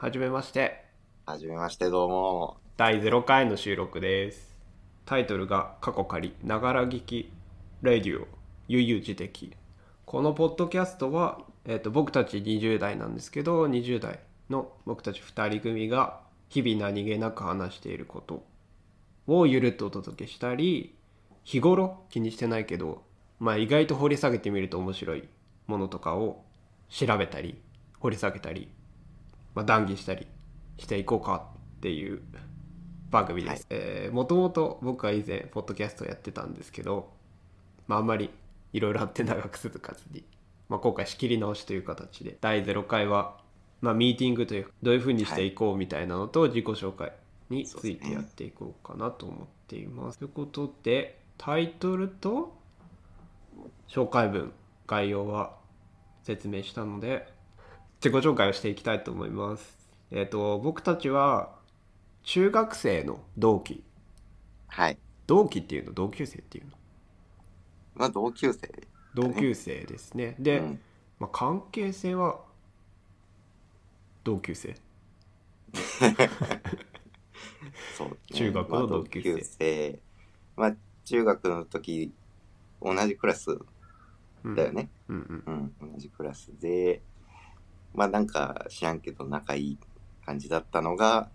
はじめまして。はじめまして、どうも。第0回の収録です。タイトルが過去仮、ながら聞き、レディオ、悠々自適。このポッドキャストは、えっと僕たち20代なんですけど、20代の僕たち2人組が日々何気なく話していることをゆるっとお届けしたり、日頃気にしてないけど、まあ意外と掘り下げてみると面白いものとかを調べたり、掘り下げたり、まあ、談義したりしていこうかっていう番組です。えーもともと僕は以前ポッドキャストやってたんですけど、まあ、あんまりいろいろあって長く続かずに、まあ、今回仕切り直しという形で第0回は、まあ、ミーティングというどういうふうにしていこうみたいなのと自己紹介についてやっていこうかなと思っています。ということでタイトルと紹介文概要は説明したので自己紹介をしていきたいと思います。えっ、と僕たちは中学生の同期。はい。同期っていうの？同級生っていうの？まあ、同級生。同級生ですね。で、うん。まあ、関係性は？同級生？そう、ね。中学の同級生。まあ生。まあ、中学の時、同じクラスうんだよね。うんうん。うん、同じクラスで、まあ、なんか知らんけど仲いい感じだったのが、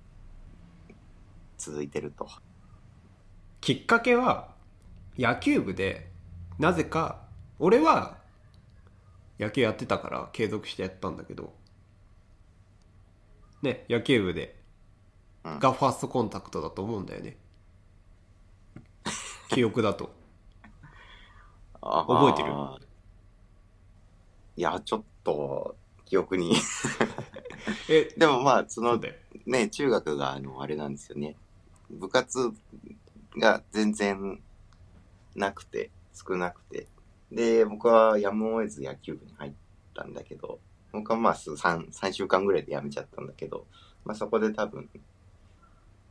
続いてると。きっかけは野球部でなぜか俺は野球やってたから継続してやったんだけど。ね野球部でうん。がファーストコンタクトだと思うんだよね。記憶だと。あ覚えてる？いや、ちょっと、記憶に。え でもまあ、そのね、中学があの、あれなんですよね。部活が全然なくて、少なくて。で、僕はやむを得ず野球部に入ったんだけど、僕はまあ3、3週間ぐらいで辞めちゃったんだけど、まあそこで多分、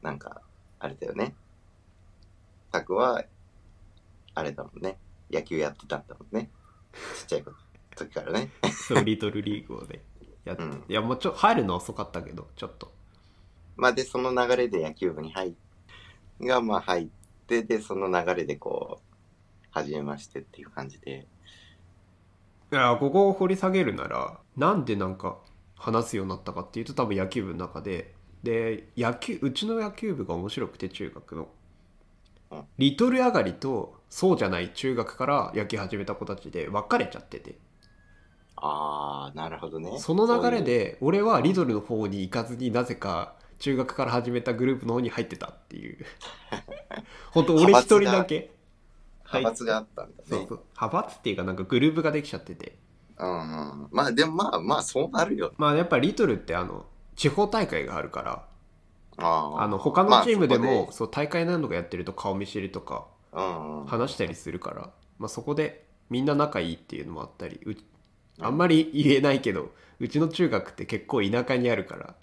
なんか、あれだよね。タクは、あれだもんね。野球やってたんだもんね。ちっちゃい時からね。そうリトルリーグをねやっうん。いやもうちょ入るのは遅かったけどちょっと。まあで、その流れで野球部に入っが、まあ入って、で、その流れでこう、始めましてっていう感じで。いやここを掘り下げるならなんでなんか話すようになったかっていうと多分野球部の中で。で野球うちの野球部が面白くて中学の。うん。リトル上がりとそうじゃない中学から野球始めた子たちで分かれちゃっててあー、なるほどね。その流れ。で俺はリトルの方に行かずになぜか中学から始めたグループの方に入ってたっていう 本当俺一人だけ派閥があったんだね。そうそう派閥っていうかなんかグループができちゃっててうんうん。まあでもまあまあそうなるよ。まあやっぱリトルってあの地方大会があるからあーあの他のチームでまも、そう大会何度かやってると顔見知りとか。話したりするから、まあ、そこでみんな仲いいっていうのもあったりうあんまり言えないけどうちの中学って結構田舎にあるから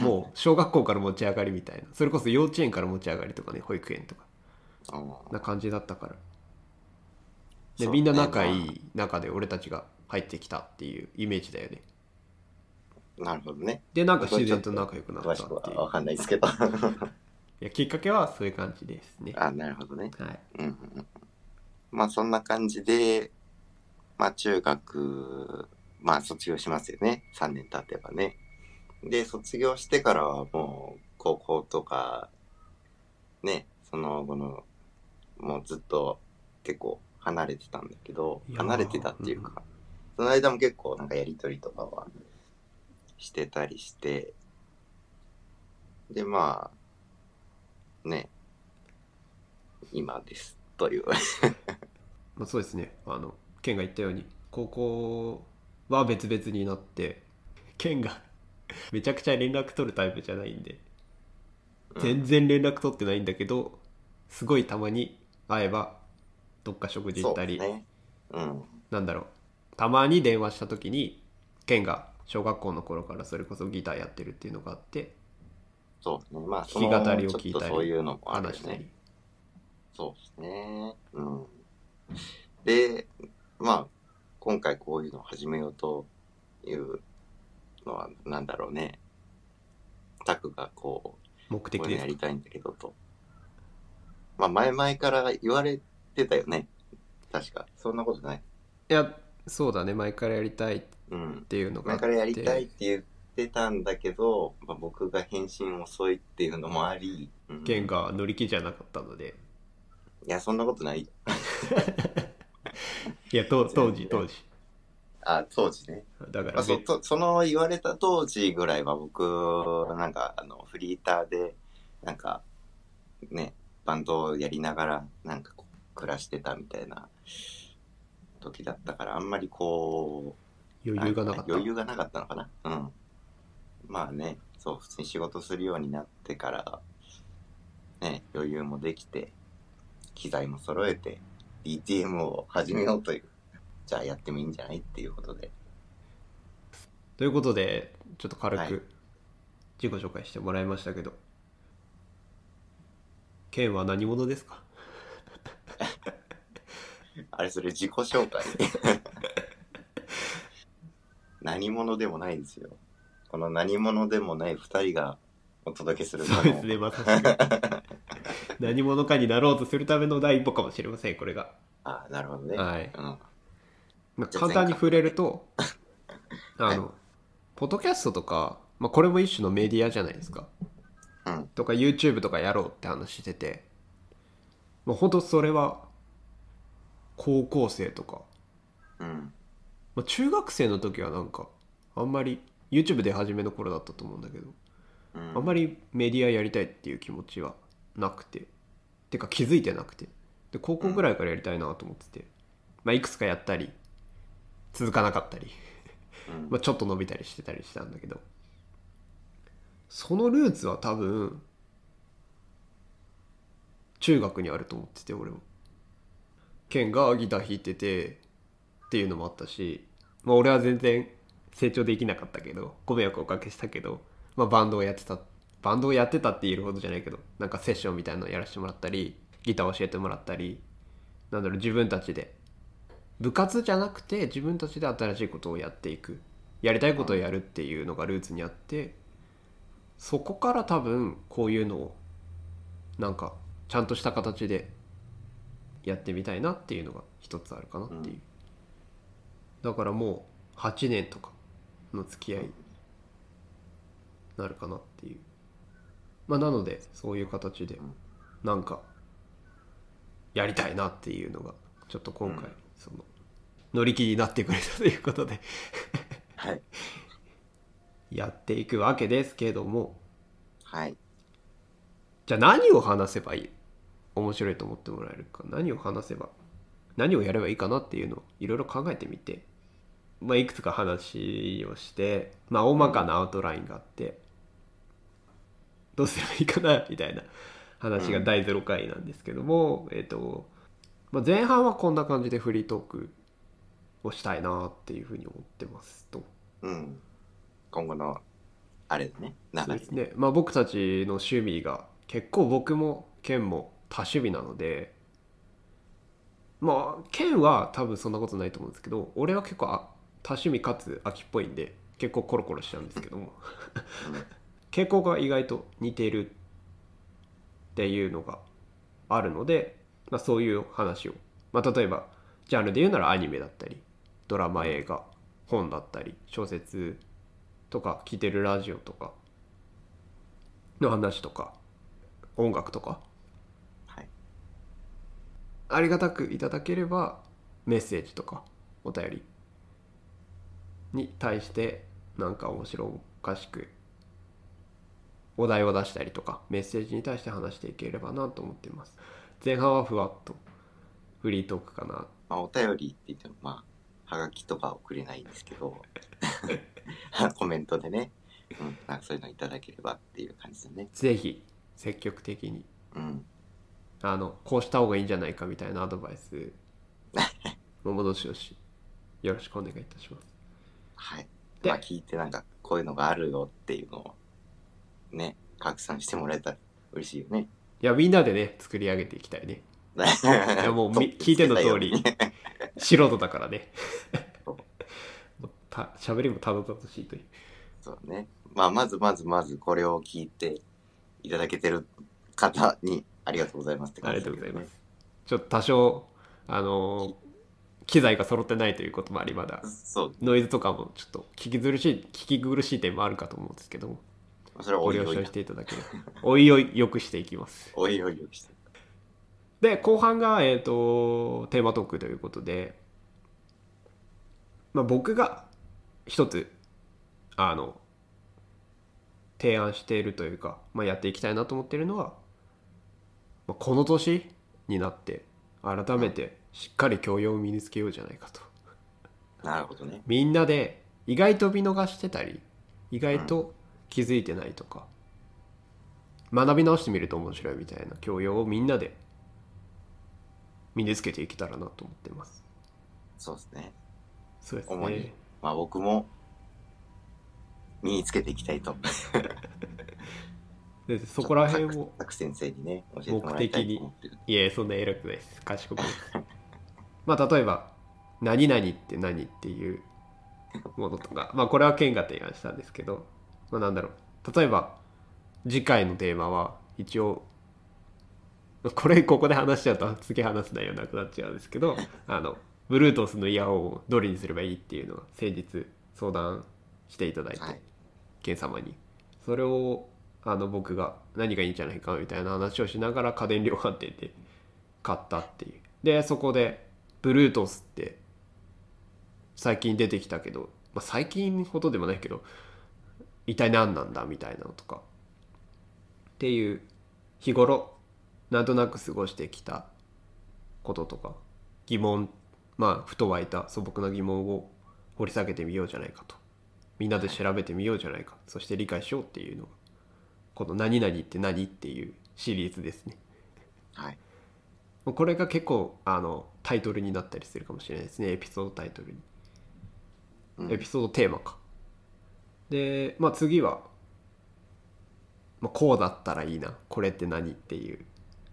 もう小学校から持ち上がりみたいな。それこそ幼稚園から持ち上がりとかね保育園とか。うんな感じだったから。で、みんな仲いい中で俺たちが入ってきたっていうイメージだよね。なるほどね。でなんか自然と仲良くなった詳っいう。してくはわかんないですけど。いやきっかけはそういう感じですね。あなるほどね。はい。うん。まあそんな感じで、まあ中学、まあ卒業しますよね。3年経てばね。で、卒業してからはもう高校とか、ね、その後の、もうずっと結構離れてたんだけど離れてたっていうか、その間も結構なんかやりとりとかはしてたりして、で、まあ、ね、今です。という。まあ、そうですねあのケンが言ったように高校は別々になってケンがめちゃくちゃ連絡取るタイプじゃないんで全然連絡取ってないんだけどすごいたまに会えばどっか食事行ったり、ね。うん。なんだろうたまに電話した時にケンが小学校の頃からそれこそギターやってるっていうのがあってそうね。まあ、弾き語りを聞いたりそういうのもあるよ話したりね。そうですね。うん。で、まあ、今回こういうのを始めようというのは、なんだろうね。タクがこう、目的でやりたいんだけどと。まあ前々から言われてたよね。確か。そんなことない。いやそうだね前からやりたいっうん。ていうのがあって前からやりたいって言ってたんだけど、まあ、僕が返信遅いっていうのもあり、うんが乗り気じゃなかったのでいや、そんなことない。いやと 当時当時あ、当時ね。だからまあ、そその言われた当時ぐらいは僕、なんか、あの、フリーターで、なんか、ね、バンドをやりながら、なんか暮らしてたみたいな時だったから、あんまりこう、余裕がなかった余裕がなかったのかな。うん。まあね、そう、普通に仕事するようになってから、ね、余裕もできて、機材も揃えて、DTM を始めようという、じゃあやってもいいんじゃないっていうことで。ということでちょっと軽はい。く自己紹介してもらいましたけど、ケンは何者ですか？あれ、それ自己紹介。何者でもないですよ。この何者でもない二人がお届けするそうですねまさしく何者かになろうとするための第一歩かもしれませんこれがあ、なるほどね。はいうん。ま簡単に触れると あの、ポッドキャストとか、まあ、これも一種のメディアじゃないですかうん。とか YouTube とかやろうって話しててもうほんとそれは高校生とか、うん。まあ、中学生の時はなんかあんまり YouTube で初めの頃だったと思うんだけど、うん。あんまりメディアやりたいっていう気持ちはなくててか気づいてなくて。で高校ぐらいからやりたいなと思ってて、まあ、いくつかやったり続かなかったり。うん。まあ、ちょっと伸びたりしてたりしたんだけど。そのルーツは多分中学にあると思ってて俺も。ケンがギター弾いててっていうのもあったし、まあ、俺は全然成長できなかったけどご迷惑をおかけしたけど、まあ、バンドをやってたバンドをやってたって言えるほどじゃないけどなんかセッションみたいなのやらせてもらったりギター教えてもらったりなんだろう自分たちで。部活じゃなくて自分たちで新しいことをやっていく。やりたいことをやるっていうのがルーツにあってそこから多分こういうのをなんかちゃんとした形でやってみたいなっていうのが一つあるかなっていう、だからもう8年とかの付き合いになるかなっていう。まあなのでそういう形でなんかやりたいなっていうのがちょっと今回うん。その乗り気になってくれたということではい。やっていくわけですけども。はい。じゃあ何を話せばいい？面白いと思ってもらえるか。何を話せば何をやればいいかなっていうのをいろいろ考えてみて、まあ、いくつか話をして、まあ、大まかなアウトラインがあってどうすればいいかなみたいな話が第0回なんですけども、えっ、と、まあ、前半はこんな感じでフリートークをしたいなっていうふうに思ってますと。うん。今後の、あれだね。流れそうですね、まあ、僕たちの趣味が結構僕もケンも多趣味なのでまあケンは多分そんなことないと思うんですけど俺は結構あ多趣味かつ秋っぽいんで結構コロコロしちゃうんですけども傾向が意外と似てるっていうのがあるので、まあ、そういう話を、まあ、例えばジャンルで言うならアニメだったりドラマ映画本だったり小説とか聴いてるラジオとかの話とか音楽とかはい。ありがたくいただければメッセージとかお便りに対してなんか面白おかしくお題を出したりとかメッセージに対して話していければなと思っています前半はふわっとフリートークかなまあ、お便りって言っても、まあ、はがきとか送れないんですけど、コメントでね、うん、なんかそういうのいただければっていう感じだね。ぜひ積極的にうん。あのこうした方がいいんじゃないかみたいなアドバイス ももどしどしよろしくお願いいたしますはい。でまあ、聞いてなんか、こういうのがあるよっていうのを、ね、拡散してもらえたら嬉しいよね。いやみんなでね作り上げていきたいね いやもうみ聞いての通り素人だからね た喋りもたどたどしいというそうね。まあ、まずまずまずこれを聞いていただけてる方にありがとうございますってあり感じだけどねがとうございます。ちょっと多少あの機材が揃ってないということもありまだ。ノイズとかもちょっと聞き苦しい聞き苦しい点もあるかと思うんですけどもそれはごおいおいな了承していただければおいおいよくしていきますおいおいよくして。で後半が、えー、とテーマトークということで、まあ、僕が一つあの提案しているというか、まあ、やっていきたいなと思っているのは、まあ、この年になって改めてしっかり教養を身につけようじゃないかとなるほどね。みんなで意外と見逃してたり意外と気づいてないとか、学び直してみると面白いみたいな教養をみんなで身につけていけたらなと思ってます。そうですね。そうです主にねまあ僕も身につけていきたいと。でそこら辺をタク先生にね、教えてもらいえそんな偉くないです。賢くないです。まあ例えば「何々って何?」っていうものとか。まあこれはケンが提案したんですけどまあなんだろう。例えば次回のテーマは一応これここで話しちゃうと次話す内容なくなっちゃうんですけどあの Bluetooth のイヤホンをどれにすればいいっていうのは先日相談していただいて、はい。ケン様に。それをあの僕が何がいいんじゃないかみたいな話をしながら家電量販店で買ったっていう。でそこで Bluetooth って最近出てきたけど、まあ、最近ほどでもないけど一体何なんだみたいなのとか。っていう日頃なんとなく過ごしてきたこととか。疑問まあふと湧いた素朴な疑問を掘り下げてみようじゃないかと。みんなで調べてみようじゃないか。そして理解しようっていうのがこの「何々って何?」っていうシリーズですね。はい。これが結構あのタイトルになったりするかもしれないですね。エピソードタイトルに。うん。エピソードテーマかでまあ次は、まあ、こうだったらいいなこれって何っていう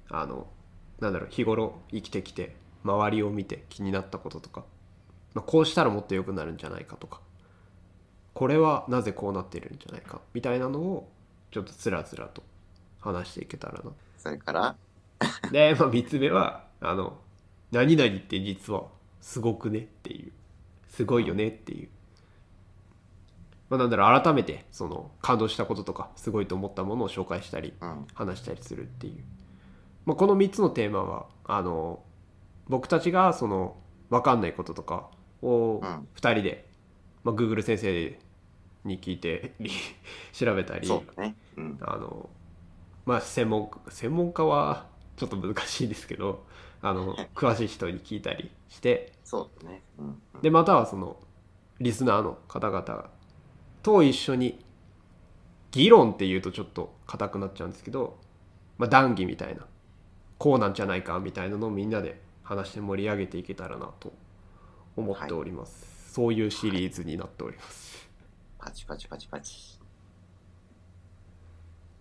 あのなんだろう日頃生きてきて周りを見て気になったこととか、まあ、こうしたらもっと良くなるんじゃないかとかこれはなぜこうなってるんじゃないかみたいなのをちょっとつらつらと話していけたらな。それから、で、まあ、3つ目はあの「何々って実はすごくね」っていうすごいよねっていう、まあ、なんだろう改めてその感動したこととかすごいと思ったものを紹介したりうん。話したりするっていう、まあ、この3つのテーマはあの僕たちがその分かんないこととかをうん2人で、まあ、Google 先生に聞いて 調べたりそうだね。うん。あのまあ専門専門家はちょっと難しいですけどあの 詳しい人に聞いたりしてそうだね。うん。でまたはそのリスナーの方々と一緒に議論っていうとちょっと硬くなっちゃうんですけど、まあ、談義みたいなこうなんじゃないかみたいなのをみんなで話して盛り上げていけたらなと思っております、そういうシリーズになっております、パチパチパチパチ。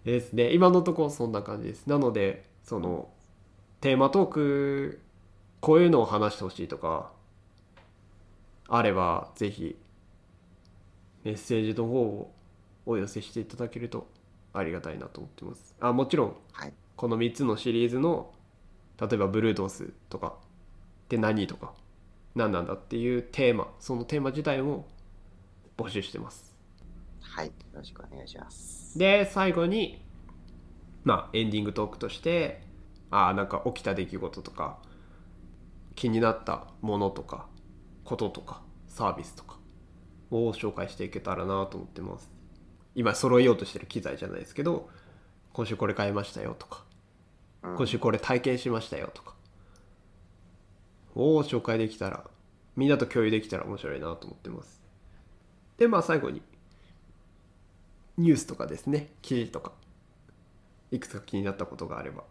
ですね。今のところそんな感じです。なのでそのテーマトークこういうのを話してほしいとかあればぜひメッセージの方をお寄せしていただけるとありがたいなと思ってますあもちろんはい。この3つのシリーズの例えば Bluetooth とかって何とか何なんだっていうテーマそのテーマ自体も募集してますはい。よろしくお願いします。で最後にまあエンディングトークとしてああなんか起きた出来事とか気になったものとかこととかサービスとかを紹介していけたらなと思ってます。今揃えようとしてる機材じゃないですけど今週これ買いましたよとかうん。今週これ体験しましたよとかを紹介できたらみんなと共有できたら面白いなと思ってます。でまあ最後にニュースとかですね。記事とか。いくつか気になったことがあれば。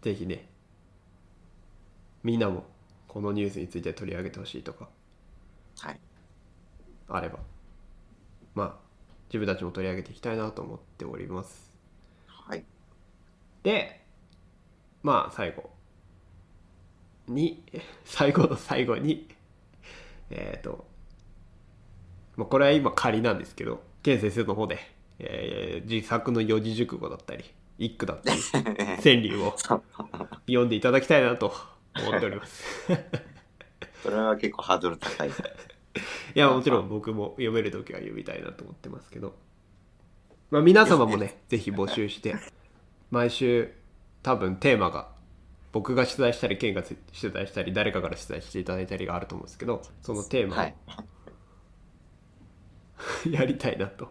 ぜひねみんなもこのニュースについて取り上げてほしいとか。はい。あれば。まあ自分たちも取り上げていきたいなと思っております。はい。でまあ最後。に 最後の最後に。えっ、とまあ、これは今仮なんですけど健先生の方で、えー自作の四字熟語だったり一句だったり 川柳を読んでいただきたいなと思っております。それは結構ハードル高い。いやもちろん僕も読める時は読みたいなと思ってますけど、まあ、皆様もね ぜひ募集して毎週多分テーマが僕が出題したりケンが出題したり誰かから出題していただいたりがあると思うんですけどそのテーマはい。を やりたいなと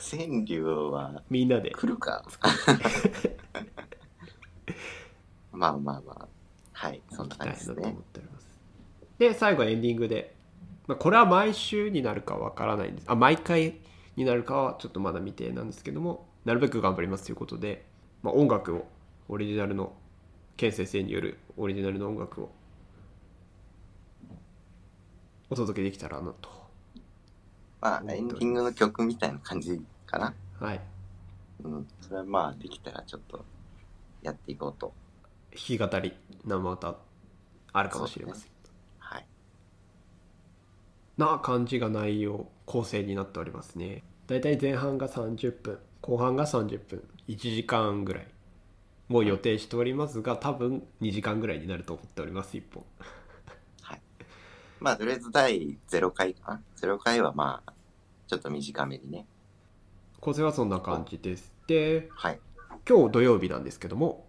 川柳はみんなで来るか？まあまあまあ。はい、そんな感じですねで最後エンディングで、まあ、これは毎週になるかわからないんですあ毎回になるかはちょっとまだ未定なんですけどもなるべく頑張りますということで、まあ、音楽をオリジナルのケン先生によるオリジナルの音楽をお届けできたらなとまあ、エンディングの曲みたいな感じかな。はいうん。それはまあ、できたらちょっとやっていこうと。弾き語り生歌あるかもしれません、はい。な感じが内容構成になっておりますねだいたい前半が30分後半が30分1時間ぐらいを予定しておりますが多分2時間ぐらいになると思っております1本はい。まあ、とりあえず第0回かな。0回はまあ、ちょっと短めにね。構成はそんな感じですではい。今日土曜日なんですけども、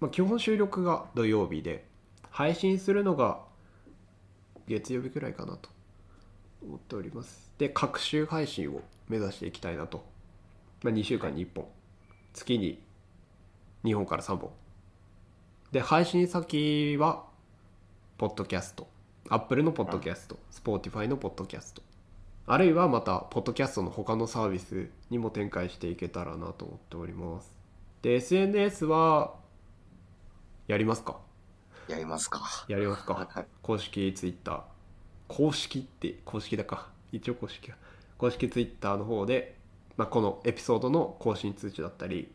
まあ、基本収録が土曜日で配信するのが月曜日くらいかなと思っております。で各週配信を目指していきたいなと、まあ、2週間に1本。月に2本から3本。で配信先はポッドキャスト。Apple のポッドキャスト。Spotify のポッドキャスト。あるいはまたポッドキャストの他のサービスにも展開していけたらなと思っております。で SNS はやりますか？やりますか。やりますか。公式 Twitter 公式って公式だか。一応公式か公式 Twitter の方で、まあ、このエピソードの更新通知だったり、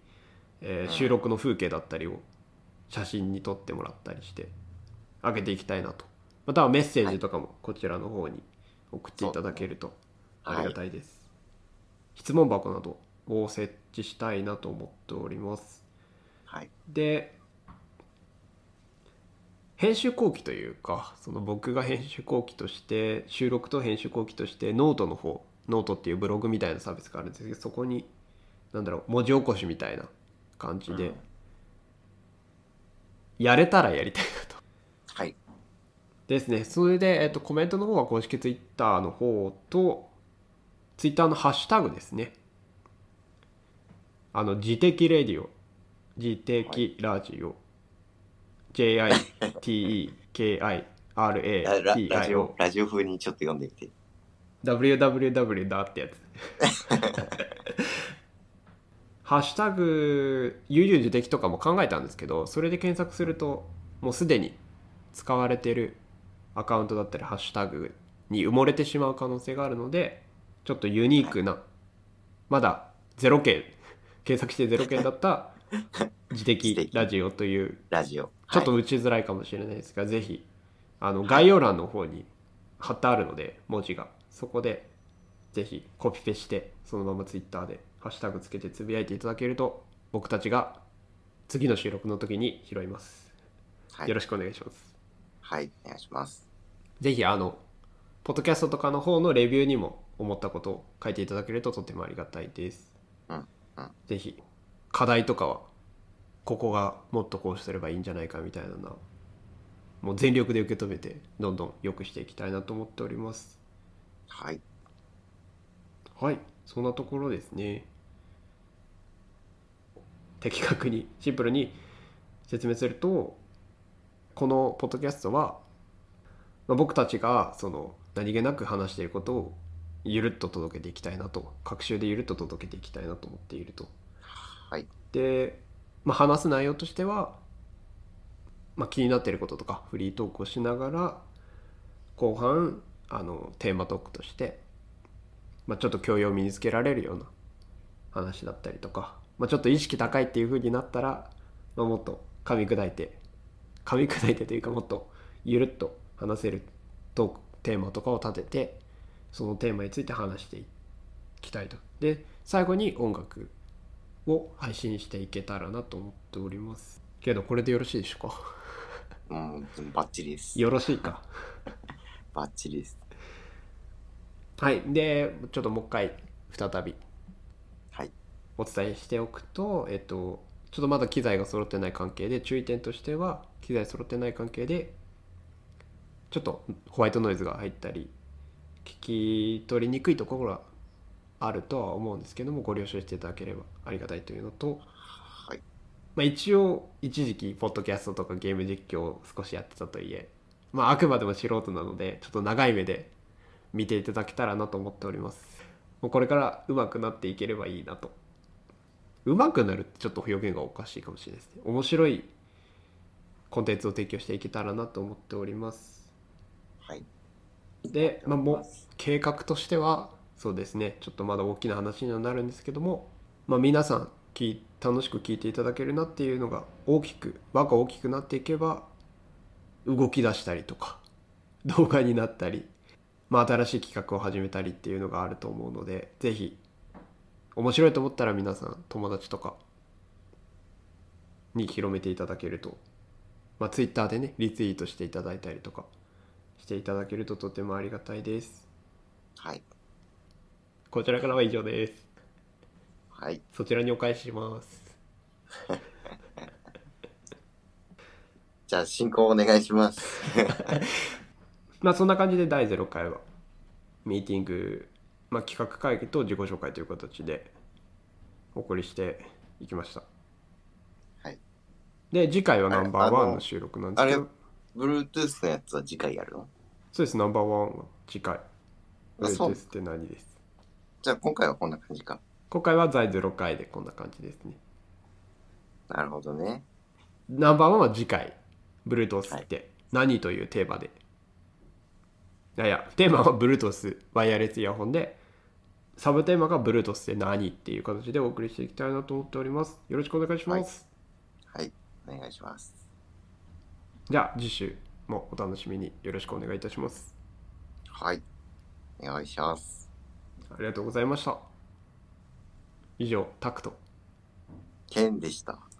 えーうん。収録の風景だったりを写真に撮ってもらったりして上げていきたいなと。またはメッセージとかもこちらの方に送っていただけるとありがたいです、質問箱などを設置したいなと思っております。はい。で編集後記というかその僕が編集後記として収録と編集後記としてノートの方ノートっていうブログみたいなサービスがあるんですけどそこになんだろう文字起こしみたいな感じで、うん。やれたらやりたいなと。はい。ですね。それで、えっと、コメントの方は公式ツイッターの方とツイッターのハッシュタグですね。あの自的レディオ。自的ラジオ、JITEKIRADIO ラララジオ、ラジオ風にちょっと読んでみて。www だってやつハッシュタグ悠々自適とかも考えたんですけどそれで検索するともうすでに使われてるアカウントだったりハッシュタグに埋もれてしまう可能性があるのでちょっとユニークなまだ0件検索して0件だった 自適ラジオというラジオ。ちょっとはい打ちづらいかもしれないですが、ぜひあの概要欄の方に貼ってあるので文字が。そこでぜひコピペしてそのままツイッターでハッシュタグつけてつぶやいていただけると僕たちが次の収録の時に拾います、はい。よろしくお願いします。はい、お願いします。ぜひあのポッドキャストとかの方のレビューにも思ったことを書いていただけるととてもありがたいです、うんうん。ぜひ課題とかはここがもっとこうすればいいんじゃないかみたいなのはもう全力で受け止めてどんどん良くしていきたいなと思っております。はい。はい。そんなところですね。的確にシンプルに説明するとこのポッドキャストは、まあ、僕たちがその何気なく話していることをゆるっと届けていきたいなと各週でゆるっと届けていきたいなと思っているとはい。で、まあ、話す内容としては、まあ、気になってることとかフリートークをしながら後半あのテーマトークとして、まあ、ちょっと教養を身につけられるような話だったりとか、まあ、ちょっと意識高いっていう風になったら、まあ、もっと噛み砕いて噛み砕いてというかもっとゆるっと話せるトークテーマとかを立ててそのテーマについて話していきたいとで最後に音楽を配信していけたらなと思っておりますけどこれでよろしいでしょうかうん、バッチリです。よろしいか？バッチリです。はいでちょっともう一回再びはい。お伝えしておくと、えっと、ちょっとまだ機材が揃ってない関係で注意点としては機材揃ってない関係でちょっとホワイトノイズが入ったり聞き取りにくいところがあるとは思うんですけどもご了承していただければありがたいというのと、はい。まあ、一応一時期ポッドキャストとかゲーム実況を少しやってたといえ、まあ、あくまでも素人なのでちょっと長い目で見ていただけたらなと思っております。もうこれから上手くなっていければいいなと。上手くなるってちょっと表現がおかしいかもしれないですね。面白いコンテンツを提供していけたらなと思っております。はい。で、まあ、もう計画としてはそうですねちょっとまだ大きな話にはなるんですけども、まあ、皆さん聞楽しく聞いていただけるなっていうのが大きく輪が大きくなっていけば動き出したりとか 動画になったり、まあ、新しい企画を始めたりっていうのがあると思うのでぜひ面白いと思ったら皆さん友達とかに広めていただけると、まあ、Twitter でねリツイートしていただいたりとかしていただけるととてもありがたいですはい。こちらからは以上です。はい。そちらにお返しします。じゃあ、進行お願いします。まあそんな感じで第0回はミーティング、まあ、企画会議と自己紹介という形でお送りしていきました。はい。で次回はナンバーワンの収録なんですあれけど、Bluetooth のやつは次回やるの？そうです。ナンバーワンは次回。Bluetooth って何です？じゃあ、今回はこんな感じか。今回は第0回でこんな感じですねなるほどね。ナンバーワンは次回 Bluetooth って何というテーマで、い、やいやテーマは Bluetooth ワイヤレスイヤホンでサブテーマが Bluetooth って何っていう形でお送りしていきたいなと思っておりますよろしくお願いします、はい。お願いします。じゃあ次週もお楽しみによろしくお願いいたしますはい。お願いします。ありがとうございました以上タクトケンでした。